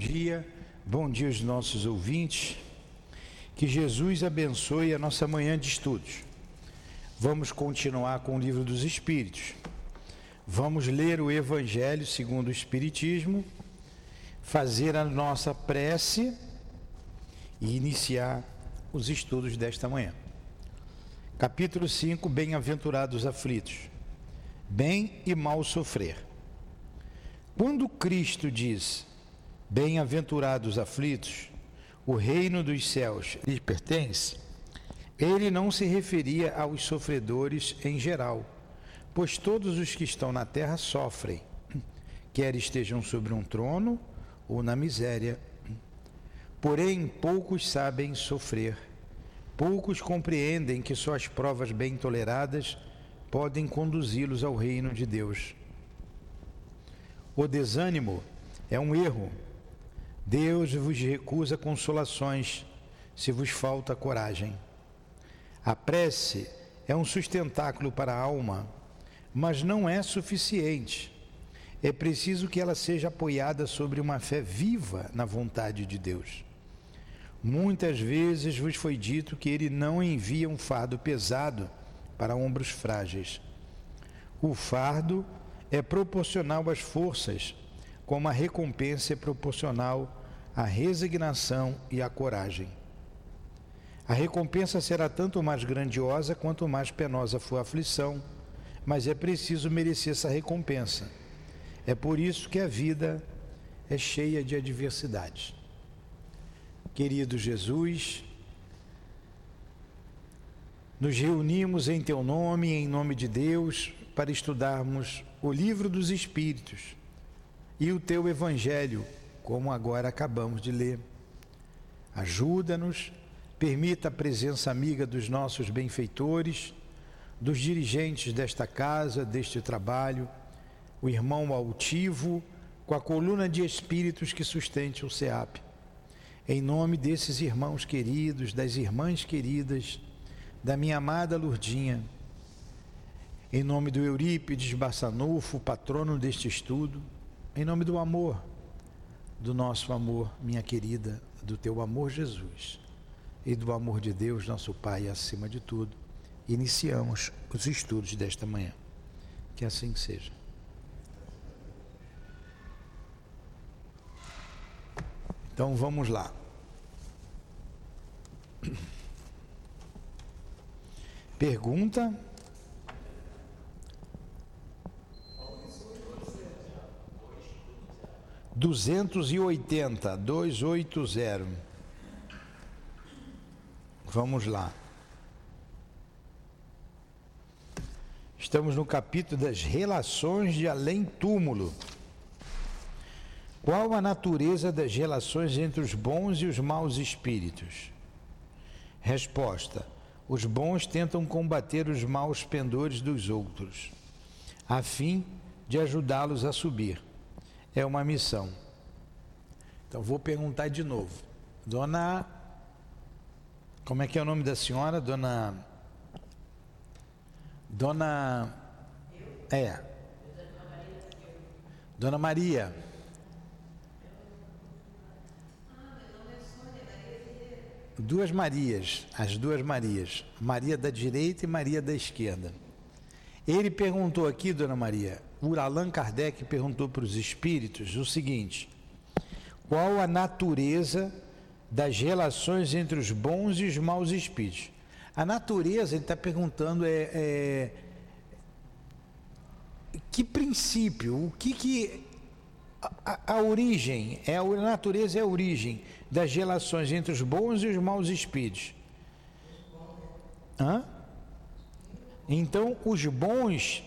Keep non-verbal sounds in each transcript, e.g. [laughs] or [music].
dia, bom dia aos nossos ouvintes. Que Jesus abençoe a nossa manhã de estudos. Vamos continuar com o livro dos Espíritos. Vamos ler o Evangelho segundo o Espiritismo, fazer a nossa prece e iniciar os estudos desta manhã. Capítulo 5: Bem-aventurados aflitos. Bem e mal sofrer. Quando Cristo diz: Bem-aventurados aflitos, o reino dos céus lhes pertence, ele não se referia aos sofredores em geral, pois todos os que estão na terra sofrem, quer estejam sobre um trono ou na miséria. Porém, poucos sabem sofrer Poucos compreendem que só as provas bem toleradas podem conduzi-los ao reino de Deus. O desânimo é um erro. Deus vos recusa consolações se vos falta coragem. A prece é um sustentáculo para a alma, mas não é suficiente. É preciso que ela seja apoiada sobre uma fé viva na vontade de Deus. Muitas vezes vos foi dito que ele não envia um fardo pesado para ombros frágeis. O fardo é proporcional às forças, como a recompensa é proporcional à resignação e à coragem. A recompensa será tanto mais grandiosa quanto mais penosa for a aflição, mas é preciso merecer essa recompensa. É por isso que a vida é cheia de adversidades. Querido Jesus, nos reunimos em Teu nome, em nome de Deus, para estudarmos o livro dos Espíritos e o Teu Evangelho, como agora acabamos de ler. Ajuda-nos, permita a presença amiga dos nossos benfeitores, dos dirigentes desta casa, deste trabalho, o irmão altivo, com a coluna de espíritos que sustente o SEAP. Em nome desses irmãos queridos, das irmãs queridas, da minha amada Lurdinha, em nome do Eurípides Bassanufo, patrono deste estudo, em nome do amor, do nosso amor, minha querida, do teu amor, Jesus, e do amor de Deus, nosso Pai, acima de tudo, iniciamos os estudos desta manhã. Que assim seja. Então vamos lá. Pergunta. Duzentos e oitenta, dois oito zero. Vamos lá. Estamos no capítulo das relações de além-túmulo. Qual a natureza das relações entre os bons e os maus espíritos? Resposta: Os bons tentam combater os maus pendores dos outros, a fim de ajudá-los a subir. É uma missão. Então vou perguntar de novo. Dona Como é que é o nome da senhora? Dona Dona É. Dona Maria. duas Marias, as duas Marias, Maria da direita e Maria da esquerda. Ele perguntou aqui, dona Maria, o Allan Kardec perguntou para os espíritos o seguinte: qual a natureza das relações entre os bons e os maus espíritos? A natureza, ele está perguntando, é, é, que princípio, o que que a, a, origem, é a natureza é a origem das relações entre os bons e os maus espíritos. Hã? Então, os bons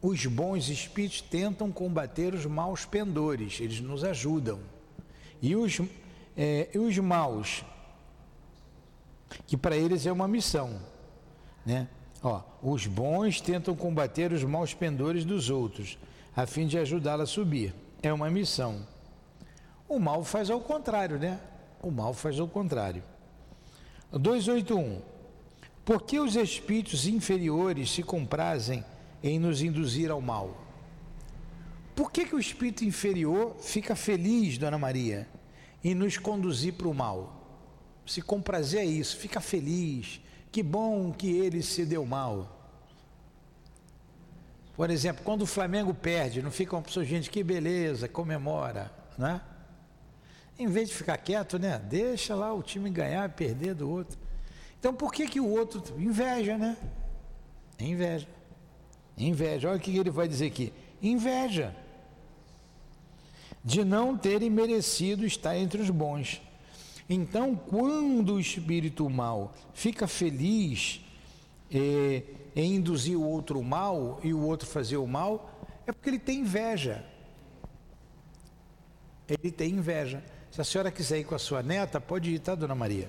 os bons espíritos tentam combater os maus pendores, eles nos ajudam. E os, é, os maus, que para eles é uma missão, né? Ó, os bons tentam combater os maus pendores dos outros, a fim de ajudá-la a subir. É uma missão. O mal faz ao contrário, né? O mal faz ao contrário. 281. Por que os espíritos inferiores se comprazem em nos induzir ao mal? por que, que o espírito inferior fica feliz, Dona Maria, em nos conduzir para o mal? Se comprazer é isso, fica feliz. Que bom que ele se deu mal. Por exemplo, quando o Flamengo perde, não fica uma pessoa, gente, que beleza, comemora, né? Em vez de ficar quieto, né? Deixa lá o time ganhar, perder do outro. Então por que que o outro inveja, né? Inveja. Inveja. Olha o que ele vai dizer aqui. Inveja de não terem merecido estar entre os bons. Então, quando o espírito mal fica feliz eh, em induzir o outro mal e o outro fazer o mal, é porque ele tem inveja. Ele tem inveja. Se a senhora quiser ir com a sua neta, pode ir, tá, dona Maria?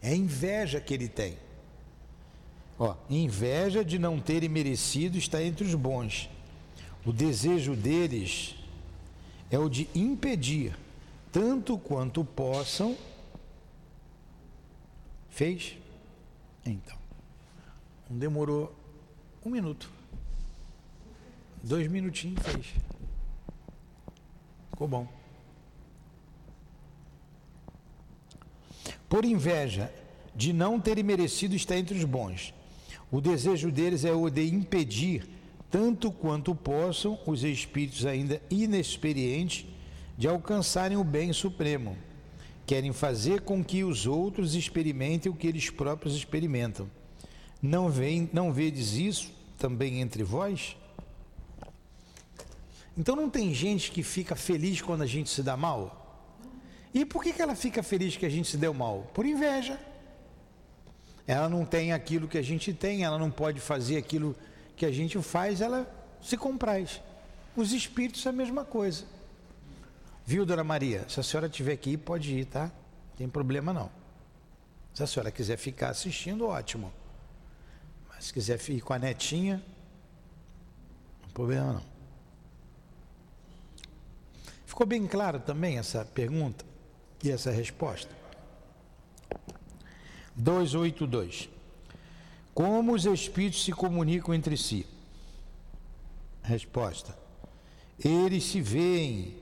É inveja que ele tem. Ó, inveja de não terem merecido estar entre os bons. O desejo deles é o de impedir, tanto quanto possam. Fez? Então. Não demorou um minuto. Dois minutinhos fez. Ficou bom. Por inveja de não terem merecido estar entre os bons. O desejo deles é o de impedir, tanto quanto possam, os espíritos ainda inexperientes de alcançarem o bem supremo. Querem fazer com que os outros experimentem o que eles próprios experimentam. Não, vem, não vedes isso também entre vós? Então não tem gente que fica feliz quando a gente se dá mal? E por que, que ela fica feliz que a gente se deu mal? Por inveja. Ela não tem aquilo que a gente tem, ela não pode fazer aquilo que a gente faz, ela se compraz. Os espíritos é a mesma coisa. Viu, dona Maria? Se a senhora tiver que ir, pode ir, tá? Não tem problema não. Se a senhora quiser ficar assistindo, ótimo. Mas se quiser ir com a netinha, não tem problema não. Ficou bem claro também essa pergunta e essa resposta? 282. Como os espíritos se comunicam entre si? Resposta: Eles se veem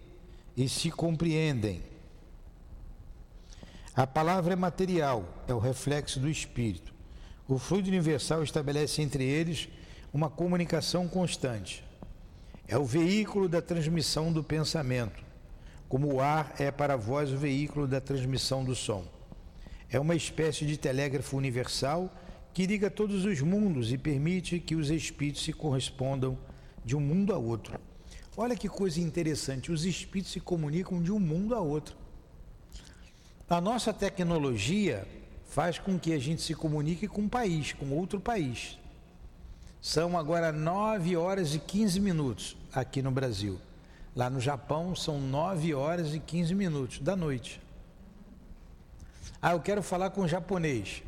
e se compreendem. A palavra é material, é o reflexo do espírito. O fluido universal estabelece entre eles uma comunicação constante. É o veículo da transmissão do pensamento, como o ar é para vós o veículo da transmissão do som. É uma espécie de telégrafo universal que liga todos os mundos e permite que os espíritos se correspondam de um mundo a outro. Olha que coisa interessante, os espíritos se comunicam de um mundo a outro. A nossa tecnologia faz com que a gente se comunique com um país, com outro país. São agora 9 horas e 15 minutos aqui no Brasil. Lá no Japão são 9 horas e 15 minutos da noite. Ah, eu quero falar com um japonês.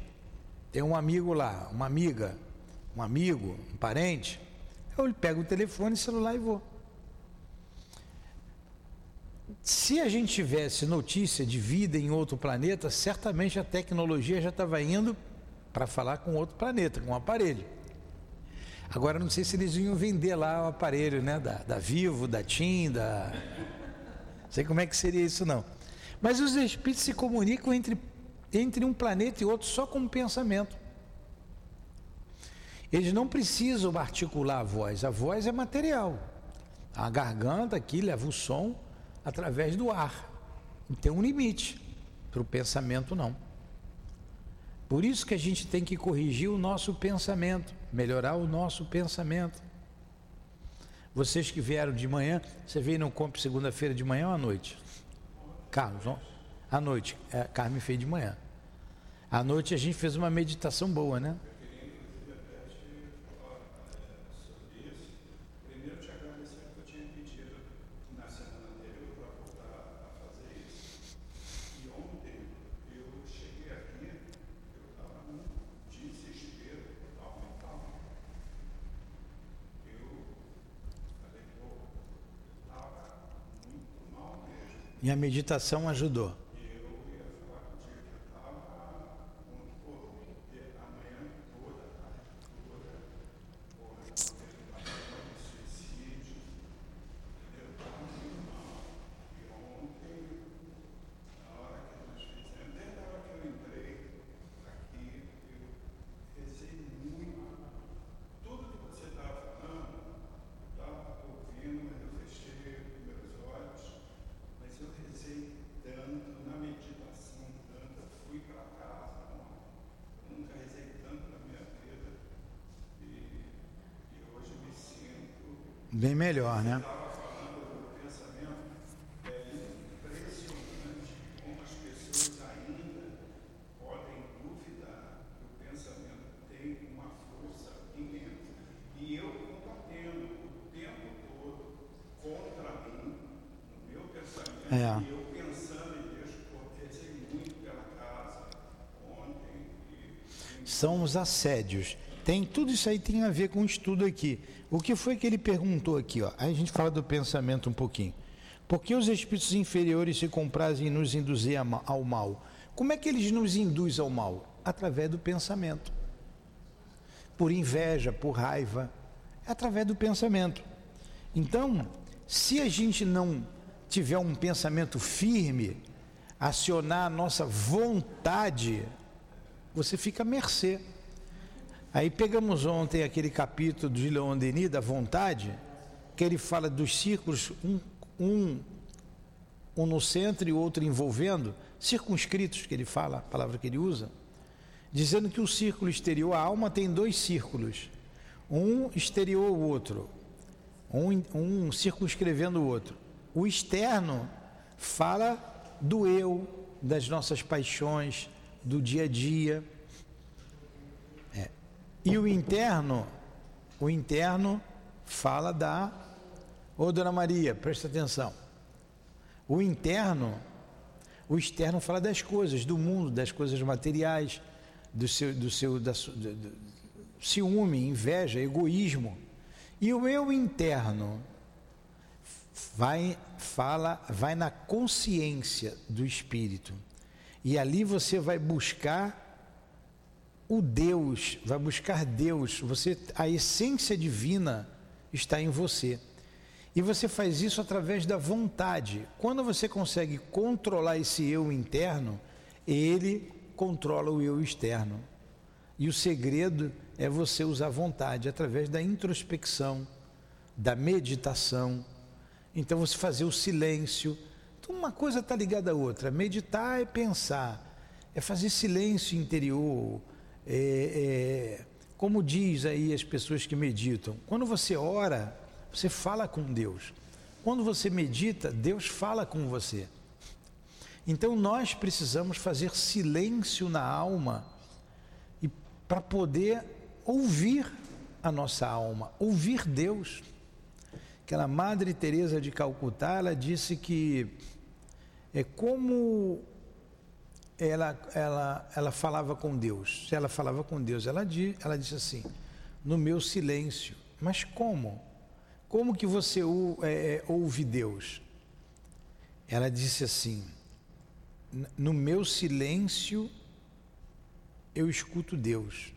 Tem um amigo lá, uma amiga, um amigo, um parente. Eu pego o telefone, celular e vou. Se a gente tivesse notícia de vida em outro planeta, certamente a tecnologia já estava indo para falar com outro planeta, com um aparelho. Agora não sei se eles iam vender lá o aparelho, né? Da, da Vivo, da TIM, da. Não sei como é que seria isso não. Mas os espíritos se comunicam entre entre um planeta e outro só com um pensamento. Eles não precisam articular a voz, a voz é material. A garganta aqui leva o som através do ar. Tem um limite. Para o pensamento, não. Por isso que a gente tem que corrigir o nosso pensamento, melhorar o nosso pensamento. Vocês que vieram de manhã, você veio no compre segunda-feira de manhã ou à noite? Carlos, à noite. É, Carmen fez de manhã. À noite a gente fez uma meditação boa, né? E a meditação ajudou. Bem melhor, né? É. São os assédios. Tem tudo isso aí tem a ver com o estudo aqui. O que foi que ele perguntou aqui, ó? Aí a gente fala do pensamento um pouquinho. Por que os espíritos inferiores se comprazem em nos induzir ao mal? Como é que eles nos induzem ao mal? Através do pensamento. Por inveja, por raiva, é através do pensamento. Então, se a gente não tiver um pensamento firme, acionar a nossa vontade, você fica à mercê. Aí pegamos ontem aquele capítulo de Leon Denis, da vontade, que ele fala dos círculos, um, um, um no centro e outro envolvendo, circunscritos, que ele fala, a palavra que ele usa, dizendo que o círculo exterior, a alma tem dois círculos, um exterior o outro, um, um circunscrevendo o outro. O externo fala do eu, das nossas paixões, do dia a dia. E o interno, o interno fala da. Ô Dona Maria, presta atenção. O interno, o externo fala das coisas, do mundo, das coisas materiais, do seu, do seu da, do, do, ciúme, inveja, egoísmo. E o eu interno vai fala, vai na consciência do espírito. E ali você vai buscar o Deus, vai buscar Deus. Você a essência divina está em você. E você faz isso através da vontade. Quando você consegue controlar esse eu interno, ele controla o eu externo. E o segredo é você usar a vontade através da introspecção, da meditação, então você fazer o silêncio. Então uma coisa está ligada à outra. Meditar é pensar, é fazer silêncio interior. É, é, como diz aí as pessoas que meditam, quando você ora, você fala com Deus. Quando você medita, Deus fala com você. Então nós precisamos fazer silêncio na alma e para poder ouvir a nossa alma, ouvir Deus. Aquela Madre Teresa de Calcutá, ela disse que é como ela, ela, ela falava com Deus. Se ela falava com Deus, ela, ela disse assim: no meu silêncio. Mas como? Como que você é, é, ouve Deus? Ela disse assim: no meu silêncio eu escuto Deus.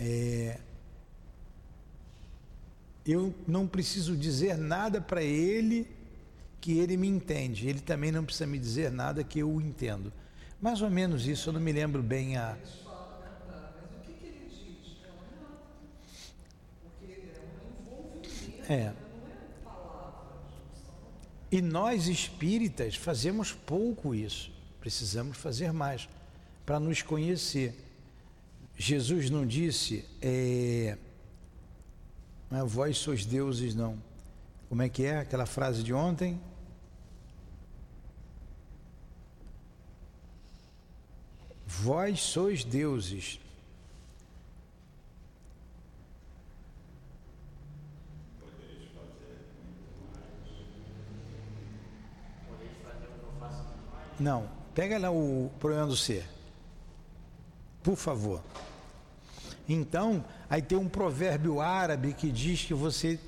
É, eu não preciso dizer nada para ele que ele me entende. Ele também não precisa me dizer nada que eu o entendo. Mais ou menos isso, eu não me lembro bem a. É. E nós espíritas fazemos pouco isso. Precisamos fazer mais para nos conhecer. Jesus não disse. É, não é vós sois deuses, não. Como é que é aquela frase de ontem? Vós sois deuses. Não, pega lá o problema do ser. Por favor. Então, aí tem um provérbio árabe que diz que você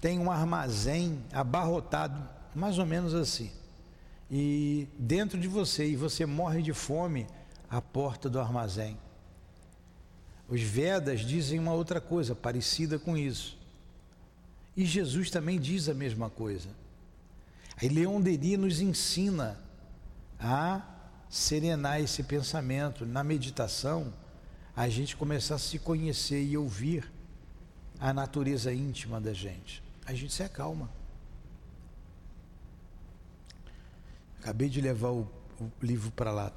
tem um armazém abarrotado, mais ou menos assim. E dentro de você, e você morre de fome à porta do armazém. Os Vedas dizem uma outra coisa parecida com isso. E Jesus também diz a mesma coisa. Aí Leon Denis nos ensina a serenar esse pensamento na meditação a gente começar a se conhecer e ouvir a natureza íntima da gente. A gente se acalma. Acabei de levar o, o livro para lá.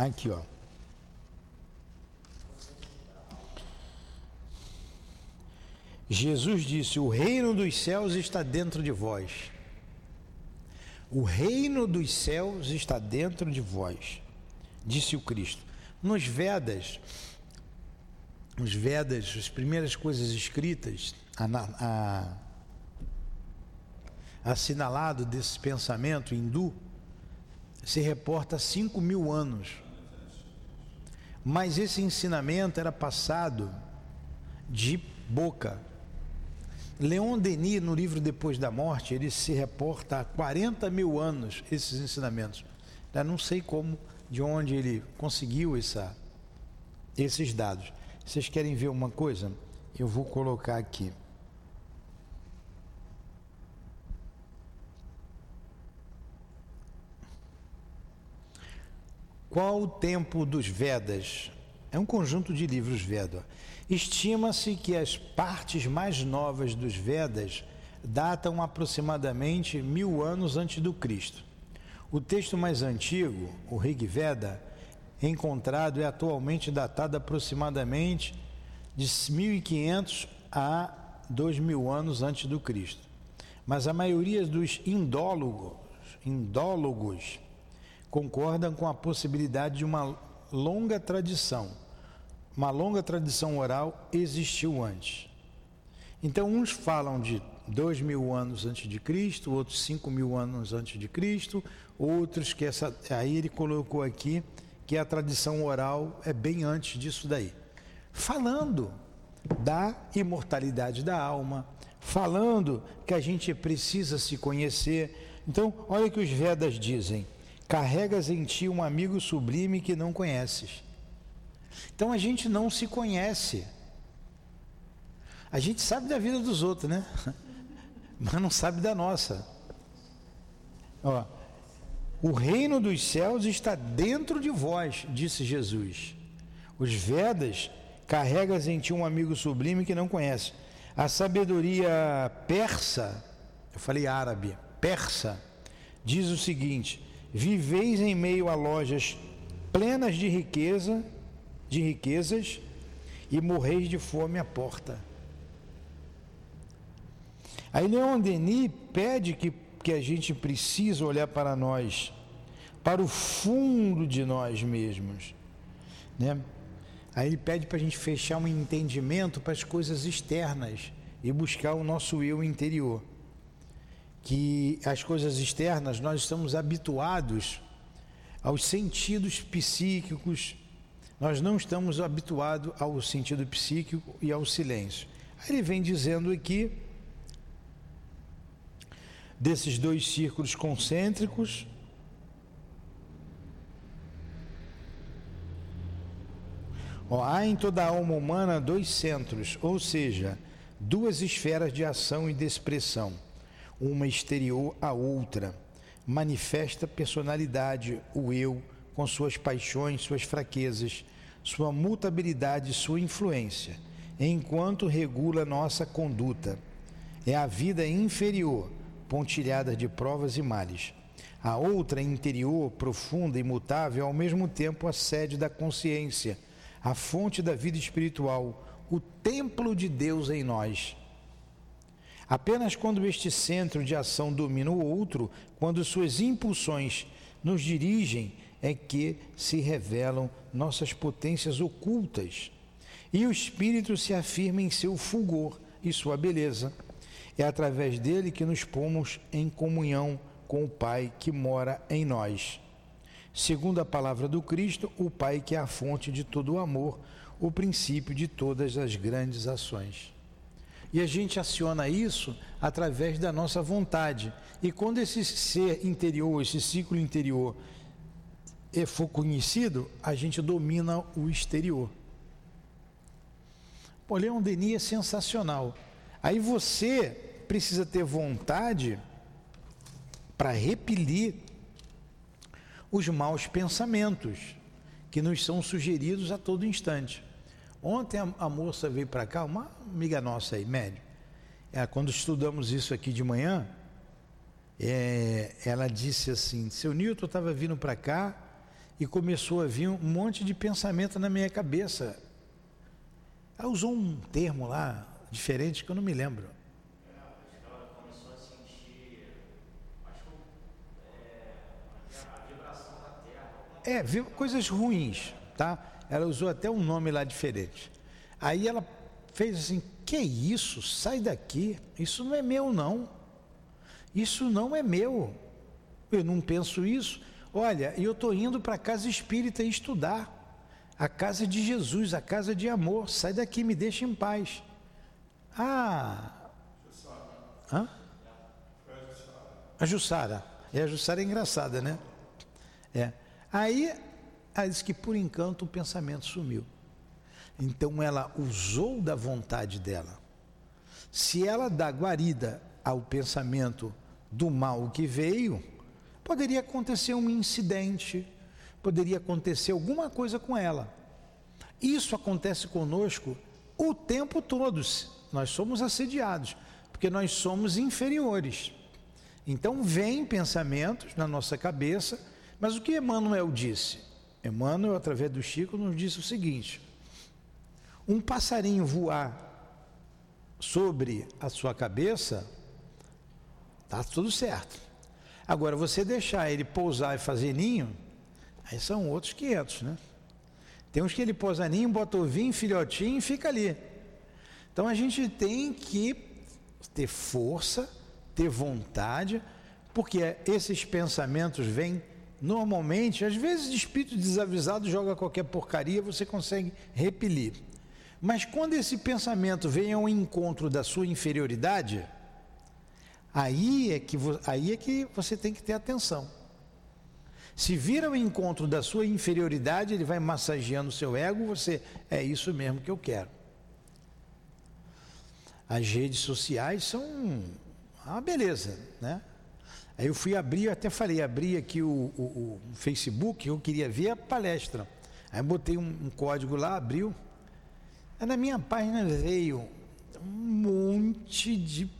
Aqui, ó. Jesus disse: O reino dos céus está dentro de vós. O reino dos céus está dentro de vós, disse o Cristo. Nos Vedas, os Vedas, as primeiras coisas escritas, a, a, assinalado desse pensamento hindu, se reporta a 5 mil anos. Mas esse ensinamento era passado de boca Leon Denis, no livro Depois da Morte, ele se reporta há 40 mil anos esses ensinamentos. Eu não sei como, de onde ele conseguiu essa, esses dados. Vocês querem ver uma coisa? Eu vou colocar aqui. Qual o tempo dos Vedas? É um conjunto de livros Veda. Estima-se que as partes mais novas dos Vedas datam aproximadamente mil anos antes do Cristo. O texto mais antigo, o Rig Veda, encontrado é atualmente datado aproximadamente de 1500 a 2000 anos antes do Cristo. Mas a maioria dos indólogos, indólogos concordam com a possibilidade de uma longa tradição uma longa tradição oral existiu antes. Então, uns falam de dois mil anos antes de Cristo, outros cinco mil anos antes de Cristo, outros que essa. Aí ele colocou aqui que a tradição oral é bem antes disso daí. Falando da imortalidade da alma, falando que a gente precisa se conhecer. Então, olha o que os Vedas dizem: carregas em ti um amigo sublime que não conheces. Então a gente não se conhece. A gente sabe da vida dos outros, né? [laughs] Mas não sabe da nossa. Ó, o reino dos céus está dentro de vós, disse Jesus. Os Vedas carregas em ti um amigo sublime que não conhece. A sabedoria persa, eu falei árabe, persa, diz o seguinte: viveis em meio a lojas plenas de riqueza de riquezas e morreis de fome à porta. Aí Leon Denis pede que, que a gente precisa olhar para nós, para o fundo de nós mesmos. Né? Aí ele pede para a gente fechar um entendimento para as coisas externas e buscar o nosso eu interior. Que as coisas externas nós estamos habituados aos sentidos psíquicos, nós não estamos habituados ao sentido psíquico e ao silêncio. Ele vem dizendo aqui desses dois círculos concêntricos. Ó, há em toda a alma humana dois centros, ou seja, duas esferas de ação e de expressão, uma exterior à outra. Manifesta personalidade, o eu, com suas paixões, suas fraquezas, sua mutabilidade, sua influência, enquanto regula nossa conduta. É a vida inferior, pontilhada de provas e males. A outra interior, profunda e imutável, ao mesmo tempo a sede da consciência, a fonte da vida espiritual, o templo de Deus em nós. Apenas quando este centro de ação domina o outro, quando suas impulsões nos dirigem é que se revelam nossas potências ocultas e o espírito se afirma em seu fulgor e sua beleza. É através dele que nos pomos em comunhão com o Pai que mora em nós. Segundo a palavra do Cristo, o Pai que é a fonte de todo o amor, o princípio de todas as grandes ações. E a gente aciona isso através da nossa vontade. E quando esse ser interior, esse ciclo interior, e for conhecido, a gente domina o exterior. Pô, Leon Denis é sensacional. Aí você precisa ter vontade para repelir os maus pensamentos que nos são sugeridos a todo instante. Ontem a, a moça veio para cá, uma amiga nossa aí, médio. É, quando estudamos isso aqui de manhã, é, ela disse assim: Seu Newton estava vindo para cá e começou a vir um monte de pensamento na minha cabeça. Ela usou um termo lá diferente que eu não me lembro. É, viu coisas ruins, tá? Ela usou até um nome lá diferente. Aí ela fez assim: "Que isso? Sai daqui. Isso não é meu não. Isso não é meu. Eu não penso isso. Olha, eu estou indo para a casa espírita estudar. A casa de Jesus, a casa de amor. Sai daqui, me deixa em paz. Ah. Hã? A Jussara. É, a Jussara é engraçada, né? É. Aí, ela disse que por encanto o pensamento sumiu. Então ela usou da vontade dela. Se ela dá guarida ao pensamento do mal que veio, poderia acontecer um incidente, poderia acontecer alguma coisa com ela. Isso acontece conosco o tempo todo. Nós somos assediados, porque nós somos inferiores. Então, vem pensamentos na nossa cabeça, mas o que Emmanuel disse? Emmanuel, através do Chico, nos disse o seguinte: um passarinho voar sobre a sua cabeça, tá tudo certo. Agora, você deixar ele pousar e fazer ninho, aí são outros 500, né? Tem uns que ele pousa ninho, bota ovinho, filhotinho e fica ali. Então a gente tem que ter força, ter vontade, porque esses pensamentos vêm normalmente, às vezes espírito desavisado joga qualquer porcaria, você consegue repelir. Mas quando esse pensamento vem ao encontro da sua inferioridade, aí é que, aí é que você tem que ter atenção. Se vir ao encontro da sua inferioridade, ele vai massageando o seu ego, você é isso mesmo que eu quero. As redes sociais são uma beleza, né? Aí eu fui abrir, eu até falei, abri aqui o, o, o Facebook, eu queria ver a palestra. Aí botei um, um código lá, abriu. Aí na minha página veio um monte de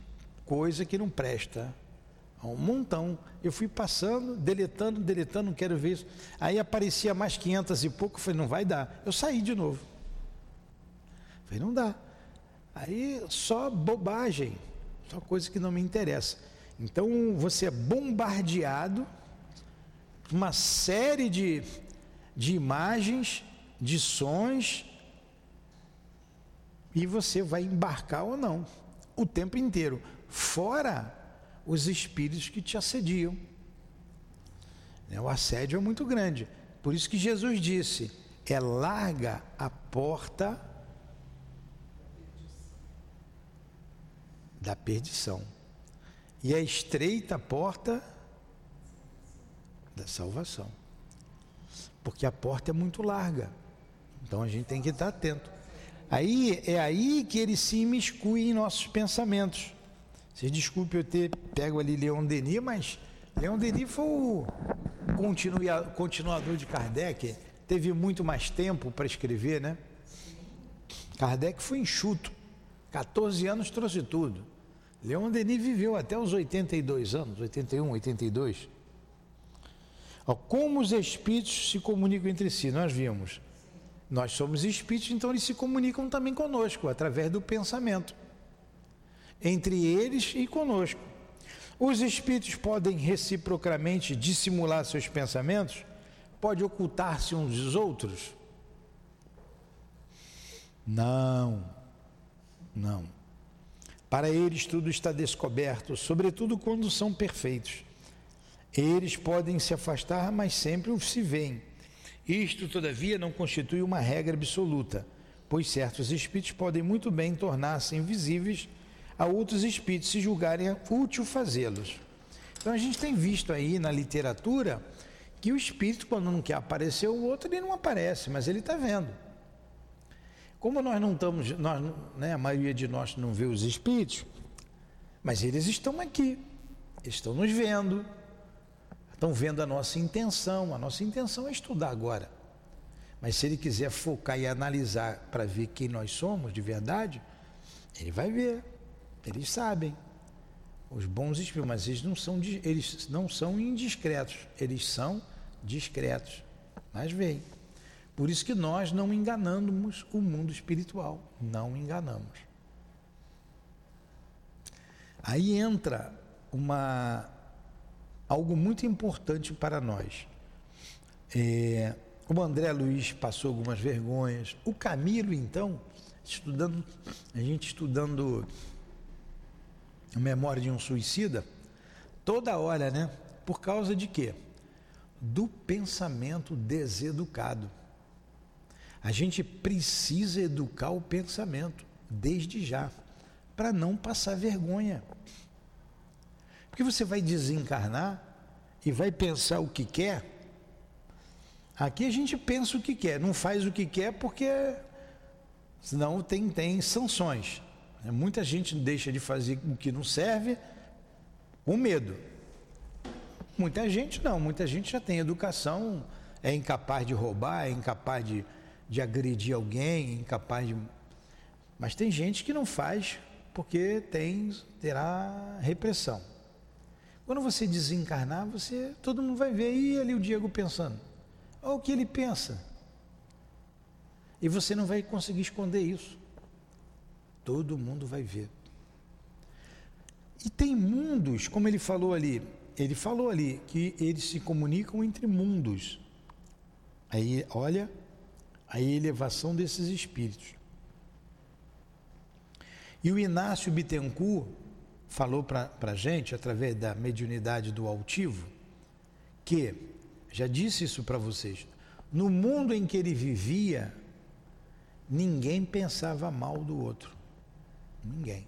coisa que não presta. Um montão. Eu fui passando, deletando, deletando, não quero ver isso. Aí aparecia mais 500 e pouco, eu falei, não vai dar. Eu saí de novo. falei, não dá. Aí só bobagem, só coisa que não me interessa. Então você é bombardeado uma série de, de imagens, de sons, e você vai embarcar ou não, o tempo inteiro, fora os espíritos que te assediam. Né, o assédio é muito grande. Por isso que Jesus disse: é larga a porta da perdição. E é estreita a porta da salvação. Porque a porta é muito larga. Então a gente tem que estar atento. Aí é aí que ele se imiscui em nossos pensamentos. Vocês desculpe eu ter pego ali Leon Denis, mas Leon Denis foi o continuador de Kardec, teve muito mais tempo para escrever, né? Kardec foi enxuto. 14 anos trouxe tudo. Leon Denis viveu até os 82 anos, 81, 82. Ó, como os espíritos se comunicam entre si, nós vimos. Nós somos espíritos, então eles se comunicam também conosco, através do pensamento. Entre eles e conosco. Os espíritos podem reciprocamente dissimular seus pensamentos? Pode ocultar-se uns dos outros? Não. Não. Para eles tudo está descoberto, sobretudo quando são perfeitos. Eles podem se afastar, mas sempre se veem. Isto, todavia, não constitui uma regra absoluta, pois certos espíritos podem muito bem tornar-se invisíveis a outros espíritos se julgarem útil fazê-los. Então a gente tem visto aí na literatura que o espírito, quando não quer aparecer o outro, ele não aparece, mas ele está vendo. Como nós não estamos, nós, né, a maioria de nós não vê os espíritos, mas eles estão aqui, estão nos vendo, estão vendo a nossa intenção. A nossa intenção é estudar agora. Mas se ele quiser focar e analisar para ver quem nós somos de verdade, ele vai ver. Eles sabem. Os bons espíritos, mas eles não são, eles não são indiscretos, eles são discretos. Mas vem. Por isso que nós não enganamos o mundo espiritual. Não enganamos. Aí entra uma algo muito importante para nós. É, o André Luiz passou algumas vergonhas. O Camilo, então, estudando, a gente estudando a memória de um suicida, toda hora, né? Por causa de quê? Do pensamento deseducado. A gente precisa educar o pensamento desde já, para não passar vergonha. Porque você vai desencarnar e vai pensar o que quer. Aqui a gente pensa o que quer, não faz o que quer porque senão tem, tem sanções. Muita gente deixa de fazer o que não serve com medo. Muita gente não, muita gente já tem educação, é incapaz de roubar, é incapaz de, de agredir alguém, incapaz de. Mas tem gente que não faz porque tem, terá repressão. Quando você desencarnar, você, todo mundo vai ver, e ali o Diego pensando. Olha o que ele pensa. E você não vai conseguir esconder isso. Todo mundo vai ver. E tem mundos, como ele falou ali, ele falou ali que eles se comunicam entre mundos. Aí, olha, a elevação desses espíritos. E o Inácio Bittencourt, falou para a gente, através da mediunidade do altivo, que, já disse isso para vocês, no mundo em que ele vivia, ninguém pensava mal do outro. Ninguém.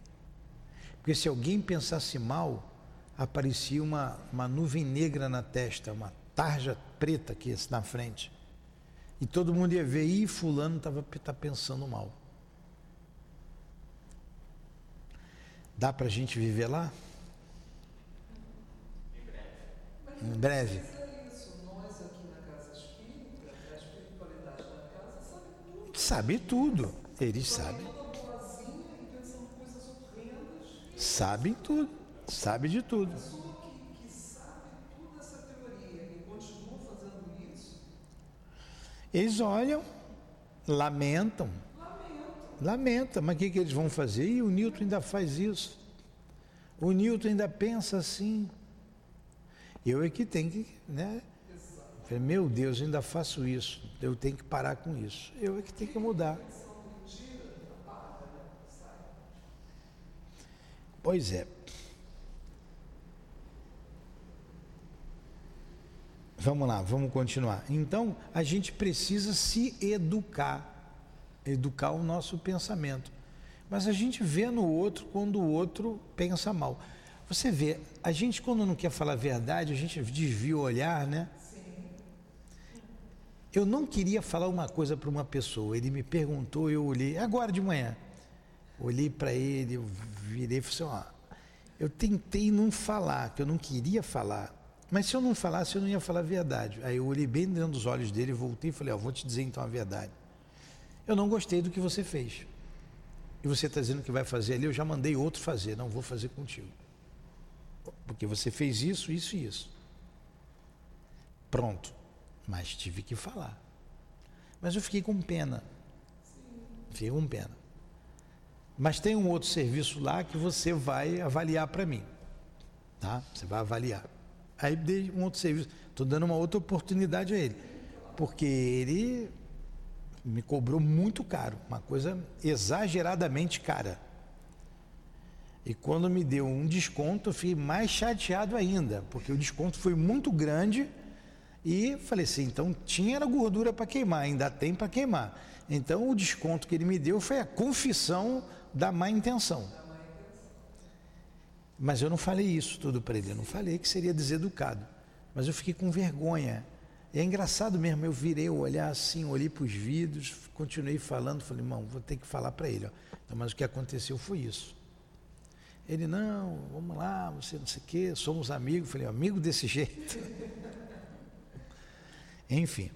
Porque se alguém pensasse mal, aparecia uma, uma nuvem negra na testa, uma tarja preta aqui na frente. E todo mundo ia ver, e fulano estava tá pensando mal. Dá para a gente viver lá? Em breve. Sabe tudo. Eles sabem. Sabem tudo. Sabe de tudo. Eles olham, lamentam, Lamenta, mas o que, que eles vão fazer? E o Newton ainda faz isso. O Newton ainda pensa assim. Eu é que tenho que, né? Meu Deus, ainda faço isso. Eu tenho que parar com isso. Eu é que tenho que mudar. Pois é. Vamos lá, vamos continuar. Então, a gente precisa se educar educar o nosso pensamento. Mas a gente vê no outro quando o outro pensa mal. Você vê, a gente quando não quer falar a verdade, a gente desvia o olhar, né? Eu não queria falar uma coisa para uma pessoa. Ele me perguntou, eu olhei, agora de manhã. Olhei para ele, eu virei e falei assim, ó, eu tentei não falar, que eu não queria falar. Mas se eu não falasse, eu não ia falar a verdade. Aí eu olhei bem dentro dos olhos dele, voltei e falei, ó, vou te dizer então a verdade. Eu não gostei do que você fez. E você está dizendo que vai fazer ali, eu já mandei outro fazer, não vou fazer contigo. Porque você fez isso, isso e isso. Pronto. Mas tive que falar. Mas eu fiquei com pena. Fiquei com pena. Mas tem um outro serviço lá que você vai avaliar para mim. Tá? Você vai avaliar. Aí dei um outro serviço. Estou dando uma outra oportunidade a ele. Porque ele me cobrou muito caro, uma coisa exageradamente cara. E quando me deu um desconto, eu fiquei mais chateado ainda, porque o desconto foi muito grande e falei assim, então tinha gordura para queimar, ainda tem para queimar. Então o desconto que ele me deu foi a confissão da má intenção. Mas eu não falei isso tudo para ele, eu não falei que seria deseducado. Mas eu fiquei com vergonha e é engraçado mesmo, eu virei o olhar assim, olhei para os vidros, continuei falando, falei, irmão, vou ter que falar para ele. Ó. Então, mas o que aconteceu foi isso. Ele, não, vamos lá, você não sei o quê, somos amigos. Falei, amigo desse jeito. [laughs] Enfim.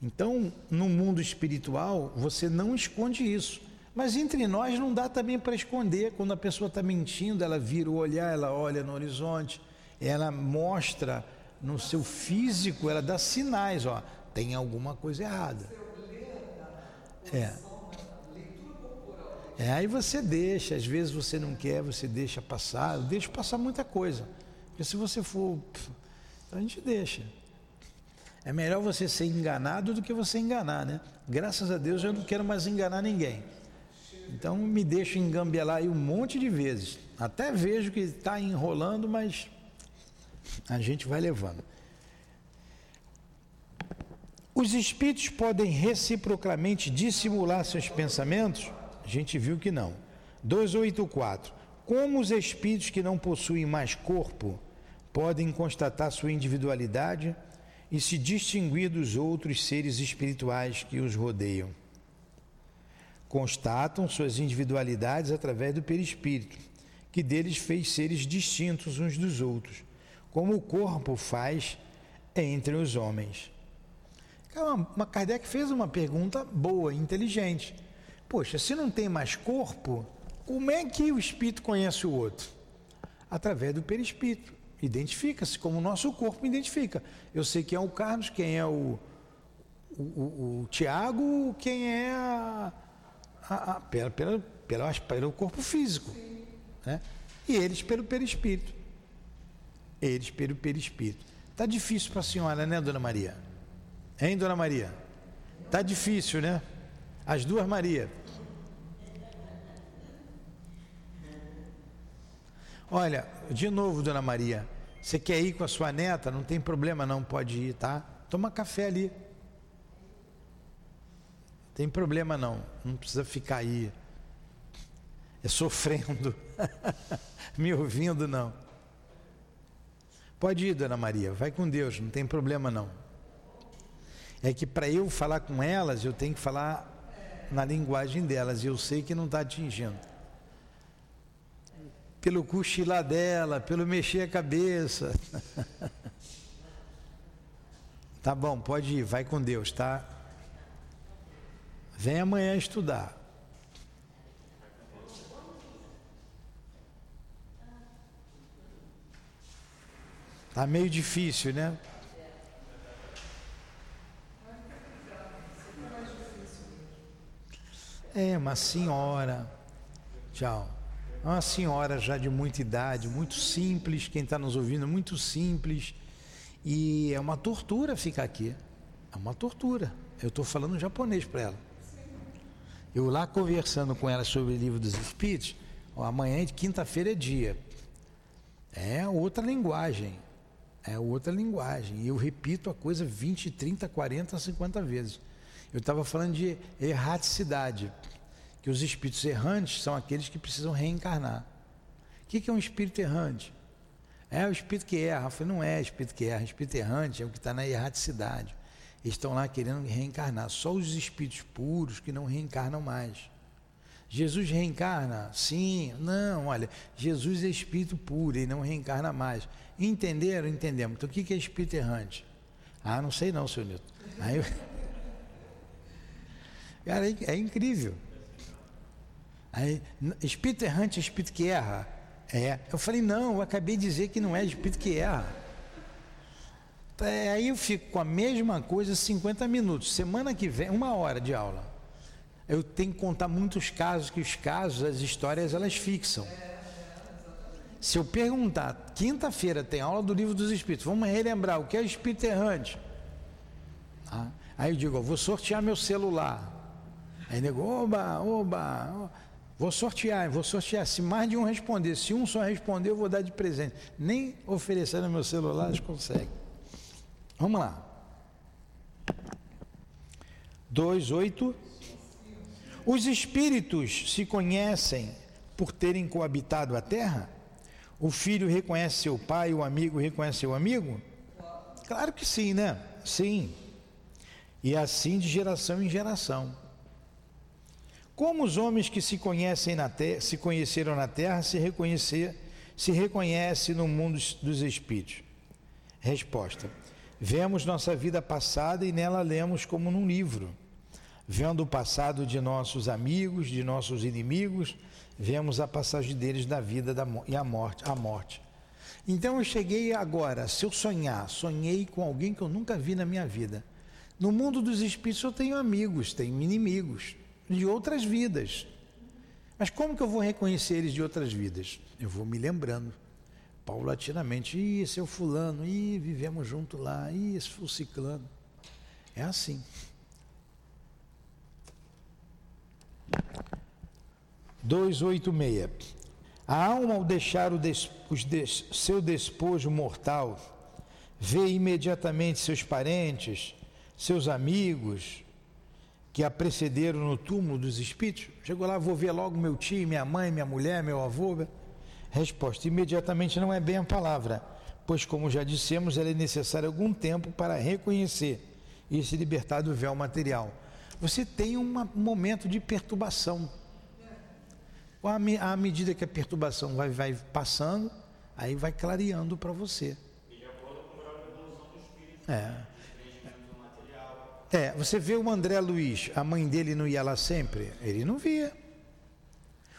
Então, no mundo espiritual, você não esconde isso. Mas entre nós não dá também para esconder. Quando a pessoa está mentindo, ela vira o olhar, ela olha no horizonte, ela mostra no seu físico, ela dá sinais, ó. tem alguma coisa errada. É. É, aí você deixa, às vezes você não quer, você deixa passar, deixa passar muita coisa. Porque se você for. A gente deixa. É melhor você ser enganado do que você enganar, né? Graças a Deus eu não quero mais enganar ninguém. Então me deixo engambelar aí um monte de vezes. Até vejo que está enrolando, mas a gente vai levando. Os espíritos podem reciprocamente dissimular seus pensamentos? A gente viu que não. 284. Como os espíritos que não possuem mais corpo podem constatar sua individualidade? e se distinguir dos outros seres espirituais que os rodeiam. Constatam suas individualidades através do perispírito, que deles fez seres distintos uns dos outros, como o corpo faz entre os homens. Uma, Kardec fez uma pergunta boa, inteligente. Poxa, se não tem mais corpo, como é que o espírito conhece o outro? Através do perispírito identifica-se como o nosso corpo identifica. Eu sei quem é o Carlos, quem é o, o, o, o Tiago, quem é a, a, a, pela, pela, pela, pelo corpo físico. Né? E eles pelo perispírito. Eles pelo perispírito. Está difícil para a senhora, né, dona Maria? Hein, dona Maria? Está difícil, né? As duas Maria. Olha, de novo, dona Maria, você quer ir com a sua neta? Não tem problema, não, pode ir, tá? Toma café ali. Tem problema, não. Não precisa ficar aí é sofrendo, [laughs] me ouvindo, não. Pode ir, dona Maria, vai com Deus, não tem problema, não. É que para eu falar com elas, eu tenho que falar na linguagem delas, e eu sei que não está atingindo pelo cochilar dela, pelo mexer a cabeça. [laughs] tá bom, pode ir, vai com Deus, tá? Vem amanhã estudar. Tá meio difícil, né? É, uma senhora. Tchau. É uma senhora já de muita idade, muito simples, quem está nos ouvindo, muito simples. E é uma tortura ficar aqui. É uma tortura. Eu estou falando japonês para ela. Eu lá conversando com ela sobre o livro dos Espíritos, ó, amanhã, quinta-feira, é dia. É outra linguagem. É outra linguagem. E eu repito a coisa 20, 30, 40, 50 vezes. Eu estava falando de erraticidade que os espíritos errantes são aqueles que precisam reencarnar. O que é um espírito errante? É o espírito que erra. Eu falei, não é espírito que erra, espírito errante é o que está na erraticidade. Estão lá querendo reencarnar. Só os espíritos puros que não reencarnam mais. Jesus reencarna? Sim. Não, olha, Jesus é espírito puro e não reencarna mais. Entenderam? Entendemos. Então o que é espírito errante? Ah, não sei não, senhor Nilton. Aí. [laughs] Cara, é, é incrível. Aí, espírito errante é espírito que erra. É. Eu falei, não, eu acabei de dizer que não é espírito que erra. É, aí eu fico com a mesma coisa 50 minutos. Semana que vem, uma hora de aula. Eu tenho que contar muitos casos, que os casos, as histórias, elas fixam. Se eu perguntar, quinta-feira tem aula do livro dos Espíritos, vamos relembrar o que é espírito errante. Ah, aí eu digo, vou sortear meu celular. Aí nego, oba, oba. Vou sortear, vou sortear. Se mais de um responder, se um só responder, eu vou dar de presente. Nem oferecer no meu celular eles conseguem. Vamos lá. 2:8 Os espíritos se conhecem por terem coabitado a terra? O filho reconhece seu pai, o amigo reconhece seu amigo? Claro que sim, né? Sim. E assim de geração em geração. Como os homens que se conhecem na terra, se conheceram na terra, se reconhecer, se reconhece no mundo dos espíritos? Resposta: Vemos nossa vida passada e nela lemos como num livro. Vendo o passado de nossos amigos, de nossos inimigos, vemos a passagem deles da vida da, e a morte, a morte. Então eu cheguei agora, se eu sonhar, sonhei com alguém que eu nunca vi na minha vida. No mundo dos espíritos eu tenho amigos, tenho inimigos de outras vidas. Mas como que eu vou reconhecer eles de outras vidas? Eu vou me lembrando, paulatinamente. Ih, esse é o fulano, ih, vivemos junto lá, ih, esse foi o ciclano. É assim. Dois oito meia. A alma, ao deixar o des, des, seu despojo mortal, vê imediatamente seus parentes, seus amigos, que a precederam no túmulo dos espíritos? Chegou lá, vou ver logo meu tio, minha mãe, minha mulher, meu avô. Resposta: imediatamente não é bem a palavra, pois, como já dissemos, ela é necessário algum tempo para reconhecer e se libertar do véu material. Você tem um momento de perturbação. À medida que a perturbação vai, vai passando, aí vai clareando para você. É. É, você vê o André Luiz, a mãe dele não ia lá sempre? Ele não via.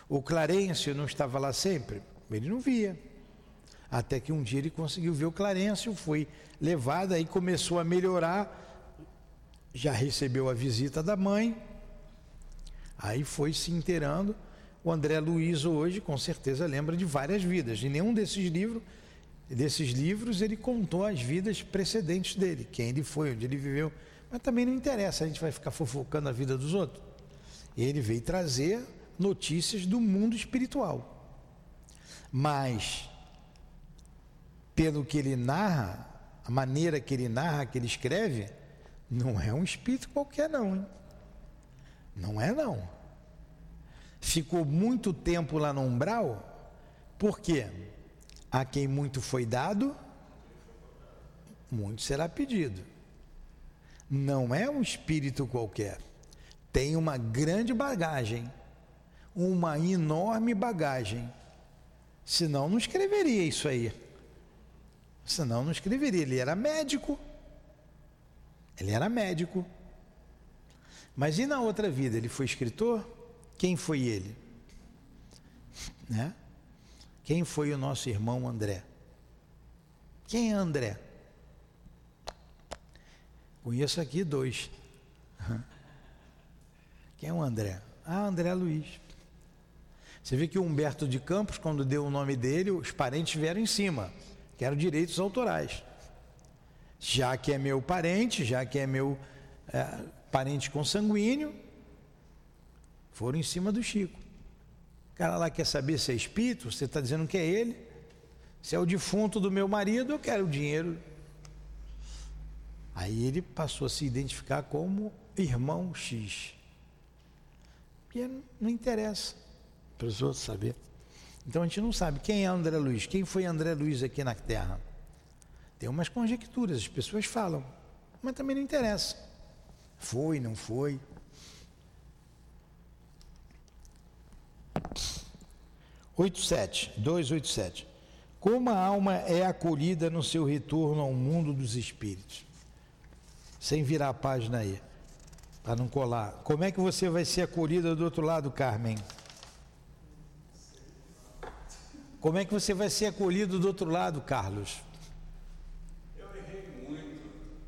O Clarencio não estava lá sempre? Ele não via. Até que um dia ele conseguiu ver o Clarencio, foi levado, aí começou a melhorar, já recebeu a visita da mãe, aí foi se inteirando. O André Luiz hoje, com certeza, lembra de várias vidas. Em nenhum desses livros, desses livros ele contou as vidas precedentes dele, quem ele foi, onde ele viveu. Mas também não interessa, a gente vai ficar fofocando a vida dos outros. Ele veio trazer notícias do mundo espiritual. Mas, pelo que ele narra, a maneira que ele narra, que ele escreve, não é um espírito qualquer, não. Hein? Não é, não. Ficou muito tempo lá no umbral, por quê? A quem muito foi dado, muito será pedido não é um espírito qualquer. Tem uma grande bagagem, uma enorme bagagem. Senão não escreveria isso aí. Senão não escreveria. Ele era médico. Ele era médico. Mas e na outra vida? Ele foi escritor? Quem foi ele? [laughs] Né? Quem foi o nosso irmão André? Quem é André? Conheço aqui dois. [laughs] Quem é o André? Ah, André Luiz. Você vê que o Humberto de Campos, quando deu o nome dele, os parentes vieram em cima, que eram direitos autorais. Já que é meu parente, já que é meu é, parente consanguíneo, foram em cima do Chico. O cara lá quer saber se é espírito, você está dizendo que é ele. Se é o defunto do meu marido, eu quero o dinheiro Aí ele passou a se identificar como irmão X. Porque não interessa para os outros saber. Então a gente não sabe quem é André Luiz, quem foi André Luiz aqui na Terra. Tem umas conjecturas, as pessoas falam, mas também não interessa. Foi, não foi. Oito sete, dois oito sete. Como a alma é acolhida no seu retorno ao mundo dos espíritos? sem virar a página aí, para não colar. Como é que você vai ser acolhida do outro lado, Carmen? Como é que você vai ser acolhido do outro lado, Carlos? Eu errei muito,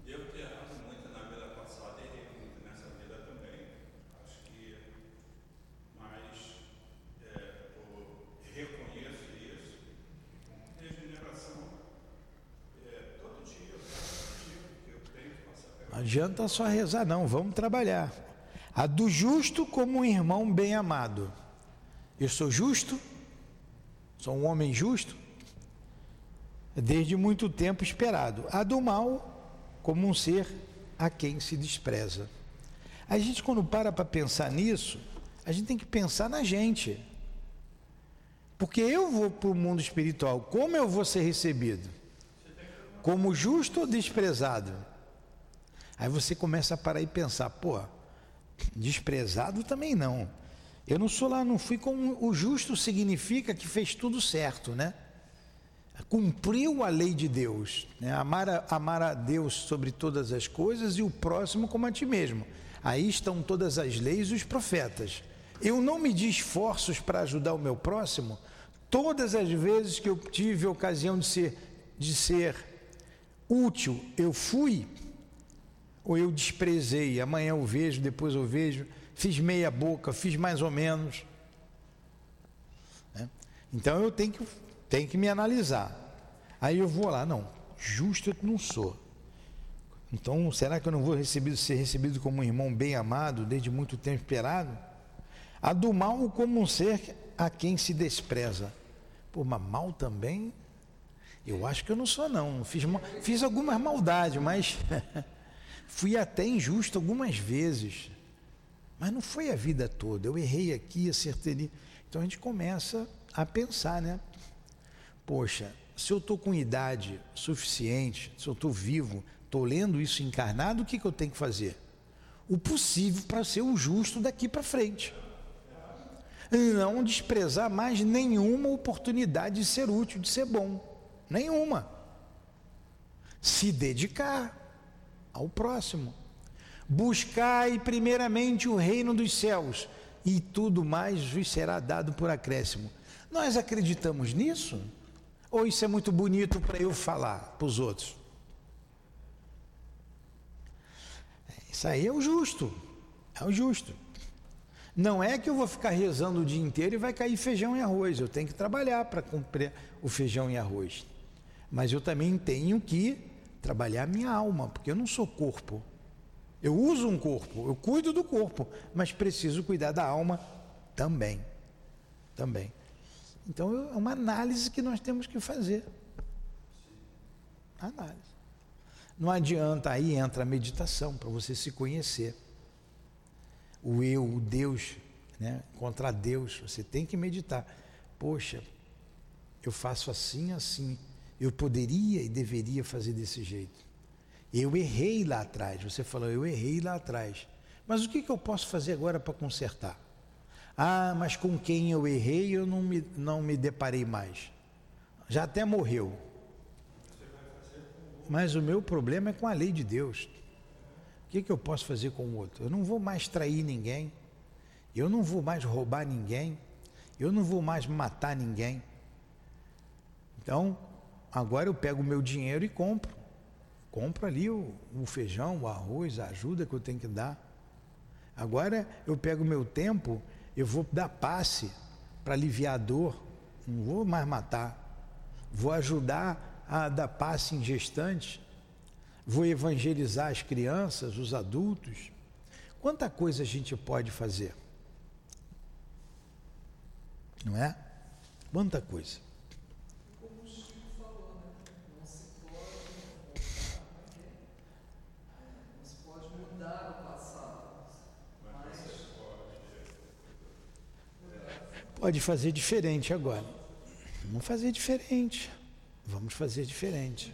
devo ter errado muito na vida passada, errei muito nessa vida também. Acho que, mas é, eu reconheço isso, regeneração Não adianta só rezar, não, vamos trabalhar. A do justo como um irmão bem amado. Eu sou justo, sou um homem justo, desde muito tempo esperado. A do mal como um ser a quem se despreza. A gente, quando para para pensar nisso, a gente tem que pensar na gente. Porque eu vou para o mundo espiritual, como eu vou ser recebido? Como justo ou desprezado? Aí você começa a parar e pensar, pô, desprezado também não. Eu não sou lá, não fui como o justo significa que fez tudo certo, né? Cumpriu a lei de Deus, né? amar, a, amar a Deus sobre todas as coisas e o próximo como a ti mesmo. Aí estão todas as leis e os profetas. Eu não me di esforços para ajudar o meu próximo. Todas as vezes que eu tive a ocasião de ser, de ser útil, eu fui ou eu desprezei, amanhã eu vejo, depois eu vejo, fiz meia boca, fiz mais ou menos. Né? Então eu tenho que, tenho que me analisar. Aí eu vou lá, não, justo eu não sou. Então, será que eu não vou recebido, ser recebido como um irmão bem amado, desde muito tempo esperado? A do mal como um ser a quem se despreza. Pô, mas mal também? Eu acho que eu não sou, não. Fiz, fiz algumas maldades, mas [laughs] fui até injusto algumas vezes. Mas não foi a vida toda. Eu errei aqui, acertei ali. Então a gente começa a pensar, né? Poxa, se eu estou com idade suficiente, se eu estou vivo, estou lendo isso encarnado, o que, que eu tenho que fazer? O possível para ser o justo daqui para frente. Não desprezar mais nenhuma oportunidade de ser útil, de ser bom. Nenhuma. Se dedicar ao próximo. Buscai primeiramente o reino dos céus, e tudo mais vos será dado por acréscimo. Nós acreditamos nisso? Ou isso é muito bonito para eu falar para os outros? Isso aí é o justo. É o justo. Não é que eu vou ficar rezando o dia inteiro e vai cair feijão e arroz. Eu tenho que trabalhar para cumprir o feijão e arroz. Mas eu também tenho que trabalhar minha alma, porque eu não sou corpo. Eu uso um corpo, eu cuido do corpo, mas preciso cuidar da alma também. Também. Então é uma análise que nós temos que fazer. Análise. Não adianta, aí entra a meditação para você se conhecer. O eu, o Deus, né? contra Deus, você tem que meditar. Poxa, eu faço assim, assim. Eu poderia e deveria fazer desse jeito. Eu errei lá atrás. Você falou, eu errei lá atrás. Mas o que, que eu posso fazer agora para consertar? Ah, mas com quem eu errei eu não me, não me deparei mais. Já até morreu. Mas o meu problema é com a lei de Deus. O que, que eu posso fazer com o outro? Eu não vou mais trair ninguém. Eu não vou mais roubar ninguém. Eu não vou mais matar ninguém. Então, agora eu pego o meu dinheiro e compro. Compro ali o, o feijão, o arroz, a ajuda que eu tenho que dar. Agora eu pego meu tempo, eu vou dar passe para aliviar a dor. Não vou mais matar. Vou ajudar a dar passe em gestantes, vou evangelizar as crianças, os adultos. Quanta coisa a gente pode fazer? Não é? Quanta coisa. Como o Chico falou, né? Não se pode, mudar o passado. Mas pode fazer diferente agora. Vamos fazer diferente. Vamos fazer diferente.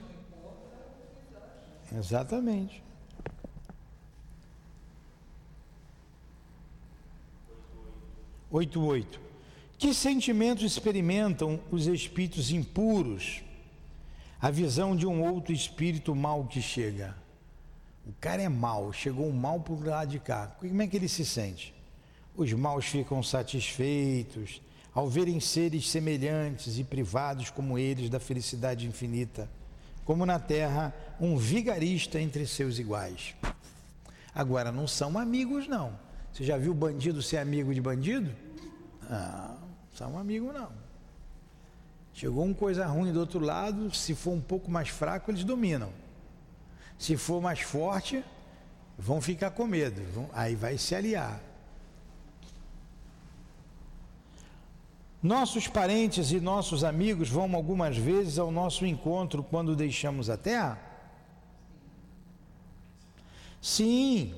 Exatamente. Oito oito. Que sentimentos experimentam os espíritos impuros? A visão de um outro espírito mal que chega. O cara é mal, chegou mal por lado de cá. Como é que ele se sente? Os maus ficam satisfeitos, ao verem seres semelhantes e privados como eles da felicidade infinita, como na terra um vigarista entre seus iguais. Agora, não são amigos, não. Você já viu bandido ser amigo de bandido? Não, são amigos, não. Chegou uma coisa ruim do outro lado, se for um pouco mais fraco, eles dominam. Se for mais forte, vão ficar com medo, vão, aí vai se aliar. Nossos parentes e nossos amigos vão algumas vezes ao nosso encontro quando deixamos a terra? Sim.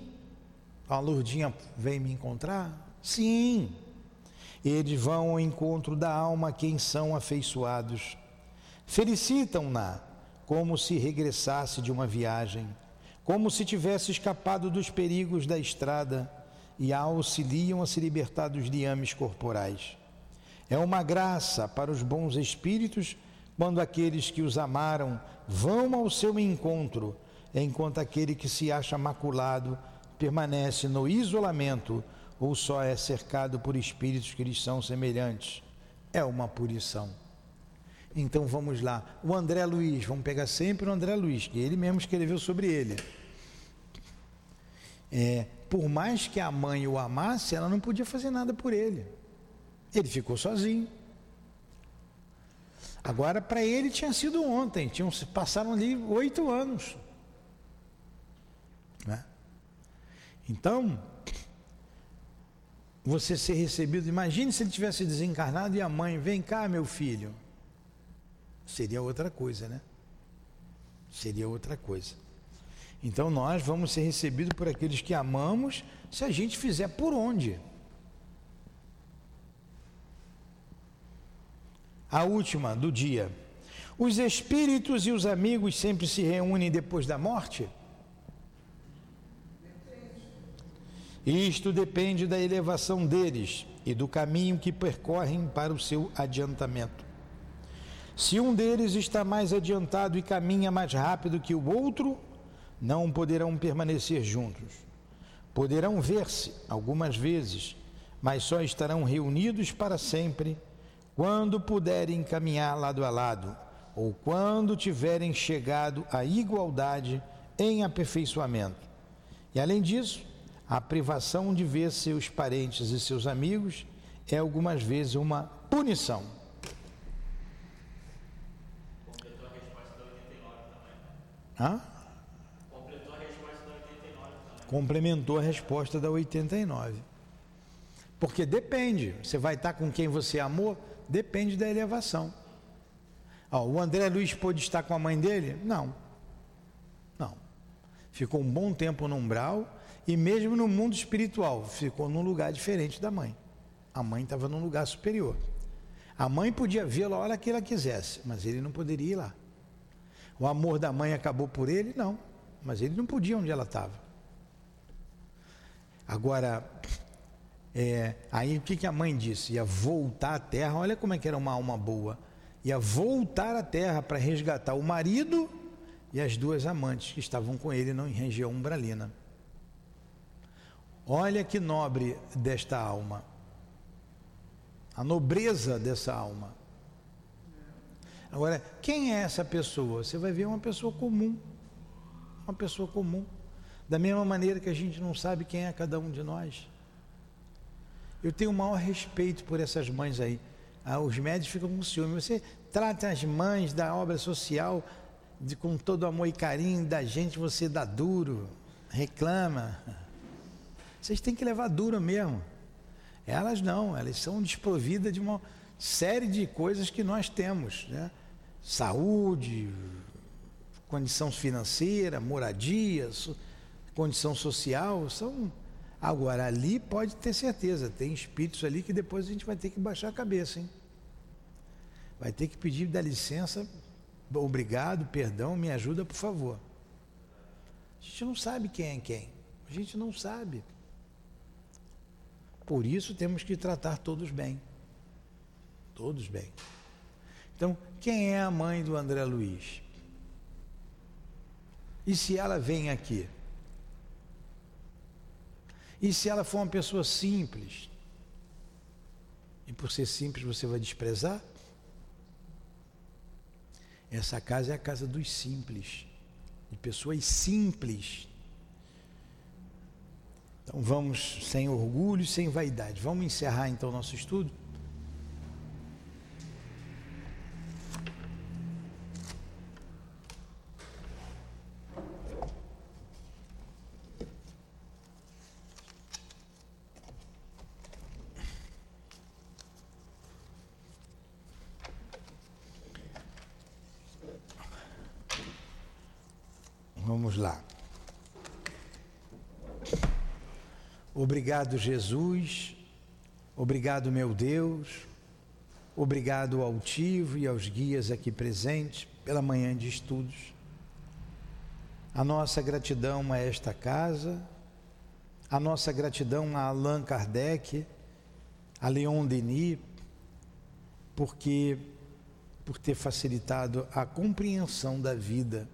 A Lourdinha vem me encontrar? Sim. Eles vão ao encontro da alma a quem são afeiçoados. Felicitam-na como se regressasse de uma viagem, como se tivesse escapado dos perigos da estrada e a auxiliam a se libertar dos liames corporais. É uma graça para os bons espíritos quando aqueles que os amaram vão ao seu encontro, enquanto aquele que se acha maculado permanece no isolamento ou só é cercado por espíritos que lhes são semelhantes. É uma punição. Então vamos lá. O André Luiz, vamos pegar sempre o André Luiz, que ele mesmo escreveu sobre ele. é, por mais que a mãe o amasse, ela não podia fazer nada por ele. Ele ficou sozinho. Agora, para ele tinha sido ontem, tinham, passaram ali oito anos. Né? Então, você ser recebido, imagine se ele tivesse desencarnado e a mãe, vem cá, meu filho. Seria outra coisa, né? Seria outra coisa. Então nós vamos ser recebidos por aqueles que amamos se a gente fizer por onde. A última do dia. Os espíritos e os amigos sempre se reúnem depois da morte? Isto depende da elevação deles e do caminho que percorrem para o seu adiantamento. Se um deles está mais adiantado e caminha mais rápido que o outro, não poderão permanecer juntos. Poderão ver-se algumas vezes, mas só estarão reunidos para sempre quando puderem caminhar lado a lado ou quando tiverem chegado à igualdade em aperfeiçoamento. E além disso, a privação de ver seus parentes e seus amigos é algumas vezes uma punição. Completou a resposta da 89 também. Hã? complementou a resposta da 89. Porque depende, você vai estar com quem você amou, depende da elevação. Ó, o André Luiz pôde estar com a mãe dele? Não. Não. Ficou um bom tempo no umbral e mesmo no mundo espiritual, ficou num lugar diferente da mãe. A mãe estava num lugar superior. A mãe podia vê-lo a hora que ela quisesse, mas ele não poderia ir lá. O amor da mãe acabou por ele? Não, mas ele não podia onde ela estava. Agora, é, aí o que, que a mãe disse? Ia voltar à terra, olha como é que era uma alma boa. Ia voltar à terra para resgatar o marido e as duas amantes que estavam com ele em região umbralina. Olha que nobre desta alma. A nobreza dessa alma. Agora, quem é essa pessoa? Você vai ver uma pessoa comum. Uma pessoa comum. Da mesma maneira que a gente não sabe quem é cada um de nós. Eu tenho o maior respeito por essas mães aí. Ah, os médicos ficam com ciúme. Você trata as mães da obra social de, com todo amor e carinho da gente, você dá duro, reclama. Vocês têm que levar duro mesmo. Elas não, elas são desprovidas de uma série de coisas que nós temos, né? Saúde, condição financeira, moradia, condição social, são. Agora, ali pode ter certeza, tem espíritos ali que depois a gente vai ter que baixar a cabeça, hein? Vai ter que pedir da licença, obrigado, perdão, me ajuda, por favor. A gente não sabe quem é quem. A gente não sabe. Por isso temos que tratar todos bem. Todos bem. Então, quem é a mãe do André Luiz? E se ela vem aqui? E se ela for uma pessoa simples? E por ser simples você vai desprezar? Essa casa é a casa dos simples, de pessoas simples. Então vamos sem orgulho, sem vaidade. Vamos encerrar então nosso estudo? Vamos lá. Obrigado, Jesus. Obrigado, meu Deus. Obrigado ao altivo e aos guias aqui presentes pela manhã de estudos. A nossa gratidão a esta casa, a nossa gratidão a Allan Kardec, a Leon Denis, porque por ter facilitado a compreensão da vida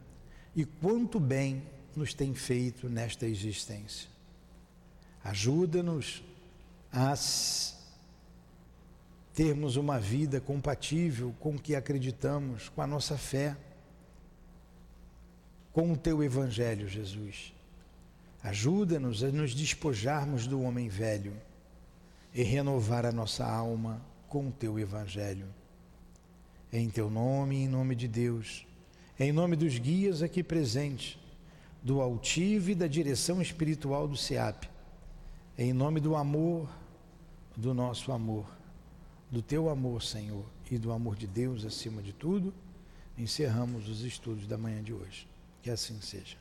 e quanto bem nos tem feito nesta existência. Ajuda-nos a termos uma vida compatível com o que acreditamos, com a nossa fé, com o teu Evangelho, Jesus. Ajuda-nos a nos despojarmos do homem velho e renovar a nossa alma com o teu evangelho. Em teu nome e em nome de Deus, em nome dos guias aqui presentes, do altivo e da direção espiritual do SEAP, em nome do amor, do nosso amor, do teu amor, Senhor, e do amor de Deus acima de tudo, encerramos os estudos da manhã de hoje. Que assim seja.